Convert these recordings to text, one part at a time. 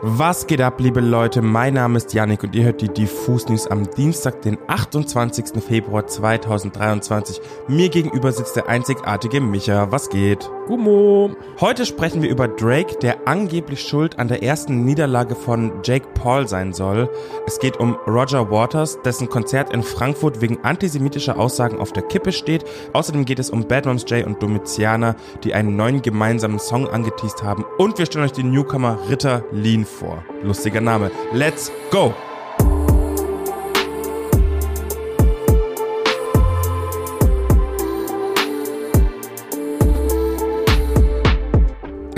Was geht ab, liebe Leute? Mein Name ist Yannick und ihr hört die Diffus News am Dienstag, den 28. Februar 2023. Mir gegenüber sitzt der einzigartige Micha. Was geht? Gummo. Heute sprechen wir über Drake, der angeblich schuld an der ersten Niederlage von Jake Paul sein soll. Es geht um Roger Waters, dessen Konzert in Frankfurt wegen antisemitischer Aussagen auf der Kippe steht. Außerdem geht es um Bad Moms J und Domitiana, die einen neuen gemeinsamen Song angeteased haben. Und wir stellen euch den Newcomer Ritter Lean vor. Lustiger Name. Let's go!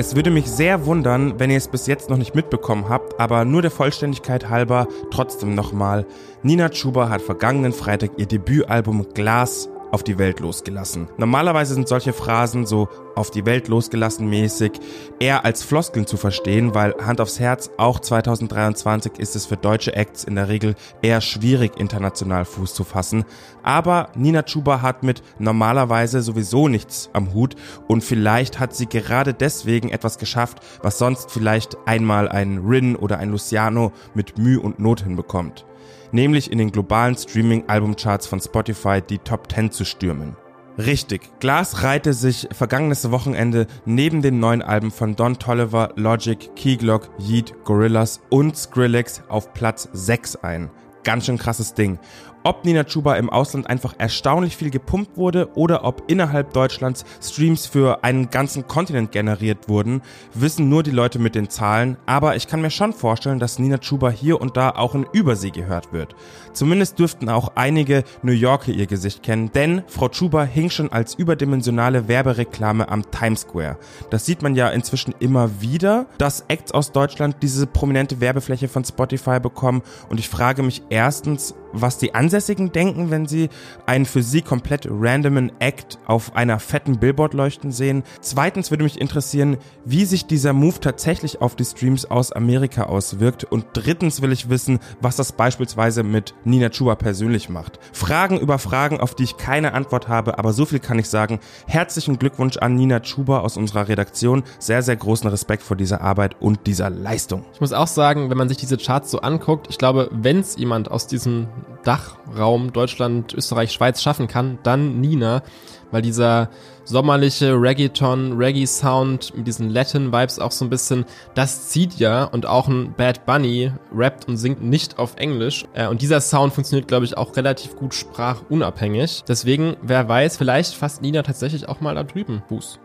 Es würde mich sehr wundern, wenn ihr es bis jetzt noch nicht mitbekommen habt, aber nur der Vollständigkeit halber trotzdem nochmal. Nina Chuba hat vergangenen Freitag ihr Debütalbum Glas auf die Welt losgelassen. Normalerweise sind solche Phrasen so auf die Welt losgelassen mäßig eher als Floskeln zu verstehen, weil Hand aufs Herz, auch 2023 ist es für deutsche Acts in der Regel eher schwierig, international Fuß zu fassen. Aber Nina Chuba hat mit normalerweise sowieso nichts am Hut und vielleicht hat sie gerade deswegen etwas geschafft, was sonst vielleicht einmal ein Rin oder ein Luciano mit Mühe und Not hinbekommt nämlich in den globalen Streaming-Albumcharts von Spotify die Top 10 zu stürmen. Richtig, Glass reihte sich vergangenes Wochenende neben den neuen Alben von Don Tolliver, Logic, Keyglock, Yeet, Gorillaz und Skrillex auf Platz 6 ein. Ganz schön krasses Ding. Ob Nina Chuba im Ausland einfach erstaunlich viel gepumpt wurde oder ob innerhalb Deutschlands Streams für einen ganzen Kontinent generiert wurden, wissen nur die Leute mit den Zahlen, aber ich kann mir schon vorstellen, dass Nina Chuba hier und da auch in Übersee gehört wird. Zumindest dürften auch einige New Yorker ihr Gesicht kennen, denn Frau Chuba hing schon als überdimensionale Werbereklame am Times Square. Das sieht man ja inzwischen immer wieder, dass Acts aus Deutschland diese prominente Werbefläche von Spotify bekommen und ich frage mich erstens, was die Ansässigen denken, wenn sie einen für sie komplett randomen Act auf einer fetten Billboard leuchten sehen. Zweitens würde mich interessieren, wie sich dieser Move tatsächlich auf die Streams aus Amerika auswirkt. Und drittens will ich wissen, was das beispielsweise mit Nina Chuba persönlich macht. Fragen über Fragen, auf die ich keine Antwort habe, aber so viel kann ich sagen. Herzlichen Glückwunsch an Nina Chuba aus unserer Redaktion. Sehr, sehr großen Respekt vor dieser Arbeit und dieser Leistung. Ich muss auch sagen, wenn man sich diese Charts so anguckt, ich glaube, wenn es jemand aus diesem Dachraum Deutschland, Österreich, Schweiz schaffen kann, dann Nina, weil dieser sommerliche Reggaeton, Reggae-Sound mit diesen Latin-Vibes auch so ein bisschen, das zieht ja und auch ein Bad Bunny rappt und singt nicht auf Englisch äh, und dieser Sound funktioniert, glaube ich, auch relativ gut sprachunabhängig. Deswegen, wer weiß, vielleicht fasst Nina tatsächlich auch mal da drüben Buß.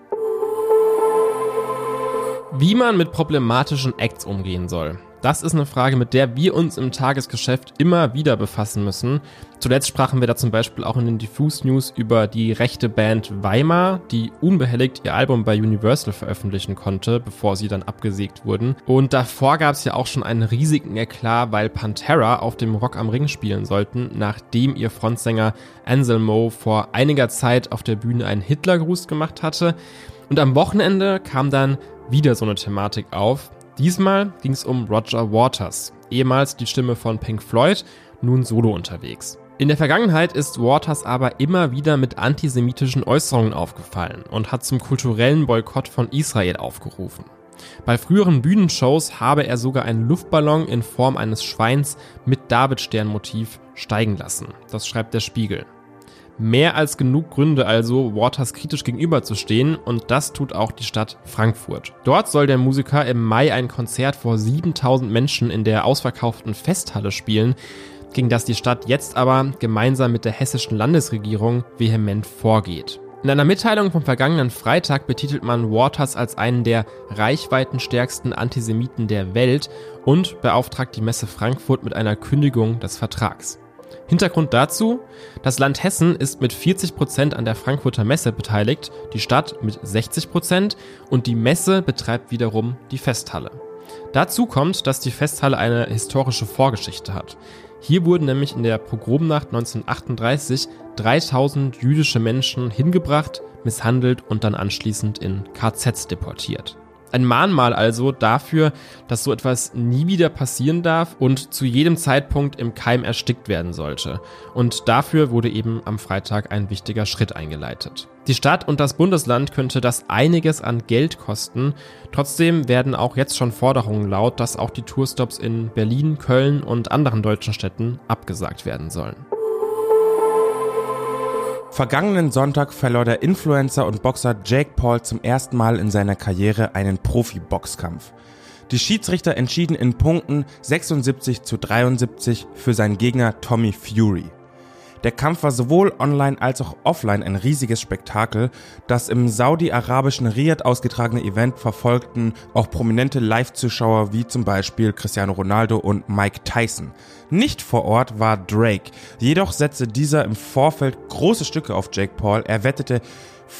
Wie man mit problematischen Acts umgehen soll. Das ist eine Frage, mit der wir uns im Tagesgeschäft immer wieder befassen müssen. Zuletzt sprachen wir da zum Beispiel auch in den Diffuse News über die rechte Band Weimar, die unbehelligt ihr Album bei Universal veröffentlichen konnte, bevor sie dann abgesägt wurden. Und davor gab es ja auch schon einen riesigen Eklat, weil Pantera auf dem Rock am Ring spielen sollten, nachdem ihr Frontsänger Anselmo vor einiger Zeit auf der Bühne einen Hitlergruß gemacht hatte. Und am Wochenende kam dann wieder so eine Thematik auf. Diesmal ging es um Roger Waters, ehemals die Stimme von Pink Floyd, nun solo unterwegs. In der Vergangenheit ist Waters aber immer wieder mit antisemitischen Äußerungen aufgefallen und hat zum kulturellen Boykott von Israel aufgerufen. Bei früheren Bühnenshows habe er sogar einen Luftballon in Form eines Schweins mit Davidstern-Motiv steigen lassen. Das schreibt der Spiegel. Mehr als genug Gründe also, Waters kritisch gegenüberzustehen und das tut auch die Stadt Frankfurt. Dort soll der Musiker im Mai ein Konzert vor 7000 Menschen in der ausverkauften Festhalle spielen, gegen das die Stadt jetzt aber gemeinsam mit der hessischen Landesregierung vehement vorgeht. In einer Mitteilung vom vergangenen Freitag betitelt man Waters als einen der reichweitenstärksten Antisemiten der Welt und beauftragt die Messe Frankfurt mit einer Kündigung des Vertrags. Hintergrund dazu, das Land Hessen ist mit 40 Prozent an der Frankfurter Messe beteiligt, die Stadt mit 60 Prozent und die Messe betreibt wiederum die Festhalle. Dazu kommt, dass die Festhalle eine historische Vorgeschichte hat. Hier wurden nämlich in der Pogromnacht 1938 3000 jüdische Menschen hingebracht, misshandelt und dann anschließend in KZs deportiert. Ein Mahnmal also dafür, dass so etwas nie wieder passieren darf und zu jedem Zeitpunkt im Keim erstickt werden sollte. Und dafür wurde eben am Freitag ein wichtiger Schritt eingeleitet. Die Stadt und das Bundesland könnte das einiges an Geld kosten. Trotzdem werden auch jetzt schon Forderungen laut, dass auch die Tourstops in Berlin, Köln und anderen deutschen Städten abgesagt werden sollen. Vergangenen Sonntag verlor der Influencer und Boxer Jake Paul zum ersten Mal in seiner Karriere einen Profi-Boxkampf. Die Schiedsrichter entschieden in Punkten 76 zu 73 für seinen Gegner Tommy Fury. Der Kampf war sowohl online als auch offline ein riesiges Spektakel. Das im saudi-arabischen Riyadh ausgetragene Event verfolgten auch prominente Live-Zuschauer wie zum Beispiel Cristiano Ronaldo und Mike Tyson. Nicht vor Ort war Drake, jedoch setzte dieser im Vorfeld große Stücke auf Jake Paul. Er wettete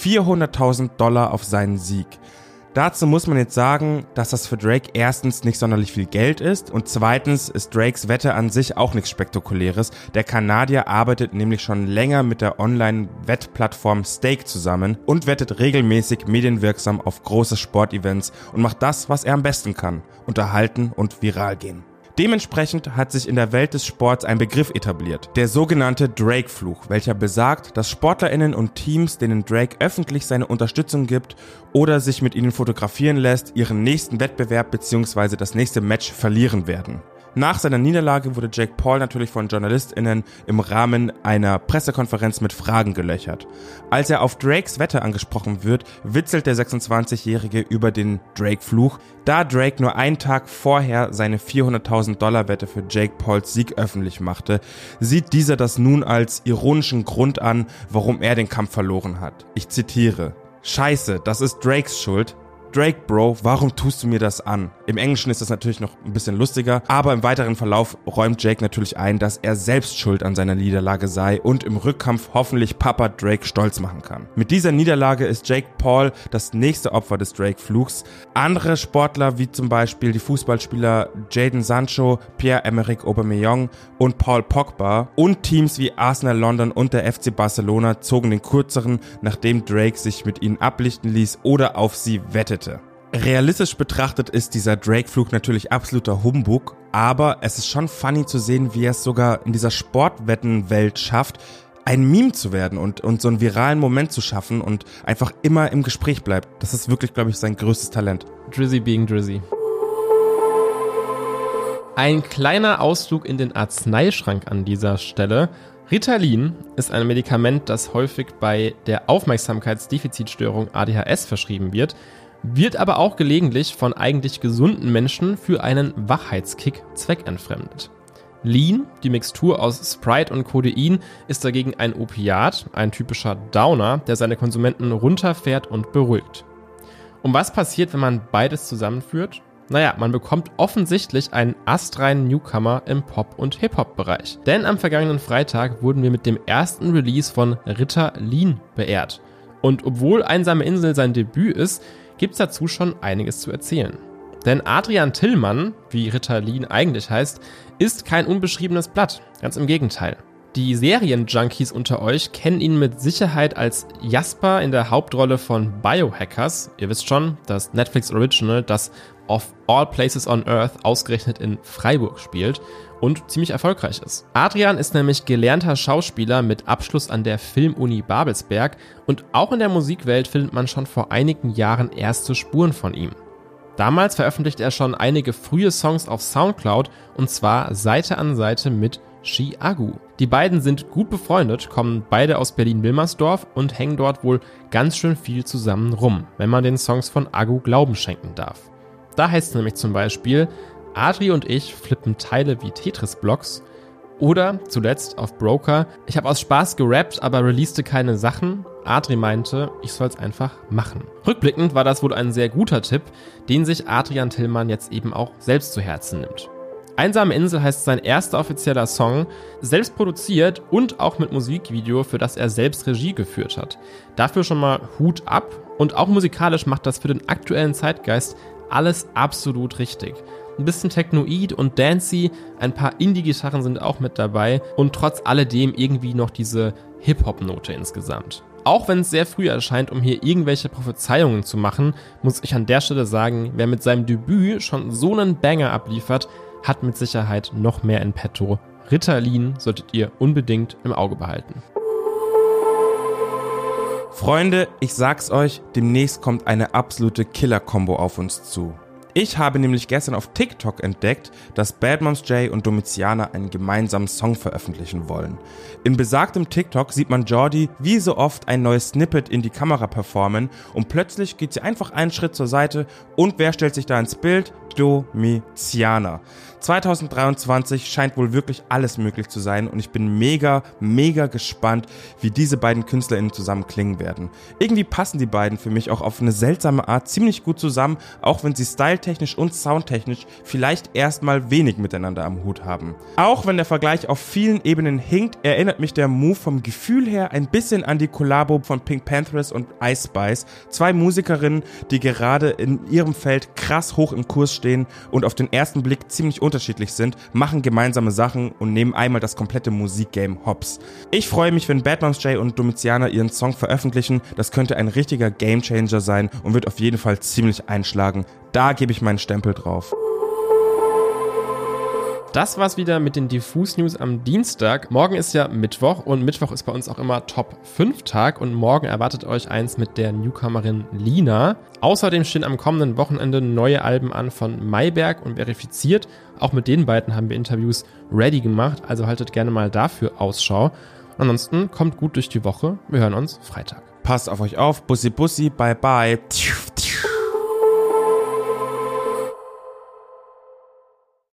400.000 Dollar auf seinen Sieg. Dazu muss man jetzt sagen, dass das für Drake erstens nicht sonderlich viel Geld ist und zweitens ist Drakes Wette an sich auch nichts Spektakuläres. Der Kanadier arbeitet nämlich schon länger mit der Online-Wettplattform Stake zusammen und wettet regelmäßig medienwirksam auf große Sportevents und macht das, was er am besten kann, unterhalten und viral gehen. Dementsprechend hat sich in der Welt des Sports ein Begriff etabliert, der sogenannte Drake-Fluch, welcher besagt, dass Sportlerinnen und Teams, denen Drake öffentlich seine Unterstützung gibt oder sich mit ihnen fotografieren lässt, ihren nächsten Wettbewerb bzw. das nächste Match verlieren werden. Nach seiner Niederlage wurde Jake Paul natürlich von JournalistInnen im Rahmen einer Pressekonferenz mit Fragen gelöchert. Als er auf Drakes Wette angesprochen wird, witzelt der 26-Jährige über den Drake-Fluch, da Drake nur einen Tag vorher seine 400.000 Dollar Wette für Jake Pauls Sieg öffentlich machte, sieht dieser das nun als ironischen Grund an, warum er den Kampf verloren hat. Ich zitiere. Scheiße, das ist Drakes Schuld. Drake, Bro, warum tust du mir das an? Im Englischen ist das natürlich noch ein bisschen lustiger, aber im weiteren Verlauf räumt Jake natürlich ein, dass er selbst schuld an seiner Niederlage sei und im Rückkampf hoffentlich Papa Drake stolz machen kann. Mit dieser Niederlage ist Jake Paul das nächste Opfer des Drake-Fluchs. Andere Sportler wie zum Beispiel die Fußballspieler Jaden Sancho, Pierre-Emerick Aubameyang und Paul Pogba und Teams wie Arsenal London und der FC Barcelona zogen den kürzeren, nachdem Drake sich mit ihnen ablichten ließ oder auf sie wettete. Realistisch betrachtet ist dieser Drake-Flug natürlich absoluter Humbug, aber es ist schon funny zu sehen, wie er es sogar in dieser Sportwettenwelt schafft, ein Meme zu werden und, und so einen viralen Moment zu schaffen und einfach immer im Gespräch bleibt. Das ist wirklich, glaube ich, sein größtes Talent. Drizzy being Drizzy. Ein kleiner Ausflug in den Arzneischrank an dieser Stelle. Ritalin ist ein Medikament, das häufig bei der Aufmerksamkeitsdefizitstörung ADHS verschrieben wird wird aber auch gelegentlich von eigentlich gesunden Menschen für einen Wachheitskick zweckentfremdet. Lean, die Mixtur aus Sprite und Codein, ist dagegen ein Opiat, ein typischer Downer, der seine Konsumenten runterfährt und beruhigt. Und was passiert, wenn man beides zusammenführt? Naja, man bekommt offensichtlich einen astreinen Newcomer im Pop- und Hip-Hop-Bereich. Denn am vergangenen Freitag wurden wir mit dem ersten Release von Ritter Lean beehrt. Und obwohl Einsame Insel sein Debüt ist, gibt's dazu schon einiges zu erzählen. Denn Adrian Tillmann, wie Ritalin eigentlich heißt, ist kein unbeschriebenes Blatt. Ganz im Gegenteil. Die Serienjunkies unter euch kennen ihn mit Sicherheit als Jasper in der Hauptrolle von Biohackers. Ihr wisst schon, das Netflix Original, das of all places on earth ausgerechnet in Freiburg spielt und ziemlich erfolgreich ist. Adrian ist nämlich gelernter Schauspieler mit Abschluss an der Filmuni Babelsberg und auch in der Musikwelt findet man schon vor einigen Jahren erste Spuren von ihm. Damals veröffentlichte er schon einige frühe Songs auf Soundcloud und zwar Seite an Seite mit Shi Agu. Die beiden sind gut befreundet, kommen beide aus Berlin-Wilmersdorf und hängen dort wohl ganz schön viel zusammen rum, wenn man den Songs von Agu Glauben schenken darf. Da heißt es nämlich zum Beispiel, Adri und ich flippen Teile wie Tetris-Blocks oder zuletzt auf Broker, ich habe aus Spaß gerappt, aber releaste keine Sachen. Adri meinte, ich soll's einfach machen. Rückblickend war das wohl ein sehr guter Tipp, den sich Adrian Tillmann jetzt eben auch selbst zu Herzen nimmt. Einsame Insel heißt sein erster offizieller Song, selbst produziert und auch mit Musikvideo, für das er selbst Regie geführt hat. Dafür schon mal Hut ab und auch musikalisch macht das für den aktuellen Zeitgeist alles absolut richtig. Ein bisschen Technoid und Dancy, ein paar Indie-Gitarren sind auch mit dabei und trotz alledem irgendwie noch diese Hip-Hop-Note insgesamt. Auch wenn es sehr früh erscheint, um hier irgendwelche Prophezeiungen zu machen, muss ich an der Stelle sagen, wer mit seinem Debüt schon so einen Banger abliefert, hat mit Sicherheit noch mehr in petto. Ritalin solltet ihr unbedingt im Auge behalten. Freunde, ich sag's euch, demnächst kommt eine absolute Killer-Kombo auf uns zu. Ich habe nämlich gestern auf TikTok entdeckt, dass Bad Moms J und Domitiana einen gemeinsamen Song veröffentlichen wollen. In besagtem TikTok sieht man Jordi wie so oft ein neues Snippet in die Kamera performen und plötzlich geht sie einfach einen Schritt zur Seite und wer stellt sich da ins Bild? Domitiana. 2023 scheint wohl wirklich alles möglich zu sein und ich bin mega, mega gespannt, wie diese beiden KünstlerInnen zusammen klingen werden. Irgendwie passen die beiden für mich auch auf eine seltsame Art ziemlich gut zusammen, auch wenn sie styletechnisch und soundtechnisch vielleicht erstmal wenig miteinander am Hut haben. Auch wenn der Vergleich auf vielen Ebenen hinkt, erinnert mich der Move vom Gefühl her ein bisschen an die Kollabo von Pink Panthers und Ice Spice, zwei Musikerinnen, die gerade in ihrem Feld krass hoch im Kurs stehen und auf den ersten Blick ziemlich unterschiedlich sind, machen gemeinsame Sachen und nehmen einmal das komplette Musikgame hops. Ich freue mich, wenn Batman's J und Domitiana ihren Song veröffentlichen. Das könnte ein richtiger Gamechanger sein und wird auf jeden Fall ziemlich einschlagen. Da gebe ich meinen Stempel drauf. Das war's wieder mit den Diffus News am Dienstag. Morgen ist ja Mittwoch und Mittwoch ist bei uns auch immer Top 5 Tag und morgen erwartet euch eins mit der Newcomerin Lina. Außerdem stehen am kommenden Wochenende neue Alben an von Mayberg und Verifiziert. Auch mit den beiden haben wir Interviews ready gemacht, also haltet gerne mal dafür Ausschau. Ansonsten kommt gut durch die Woche. Wir hören uns Freitag. Passt auf euch auf. Bussi Bussi. Bye bye.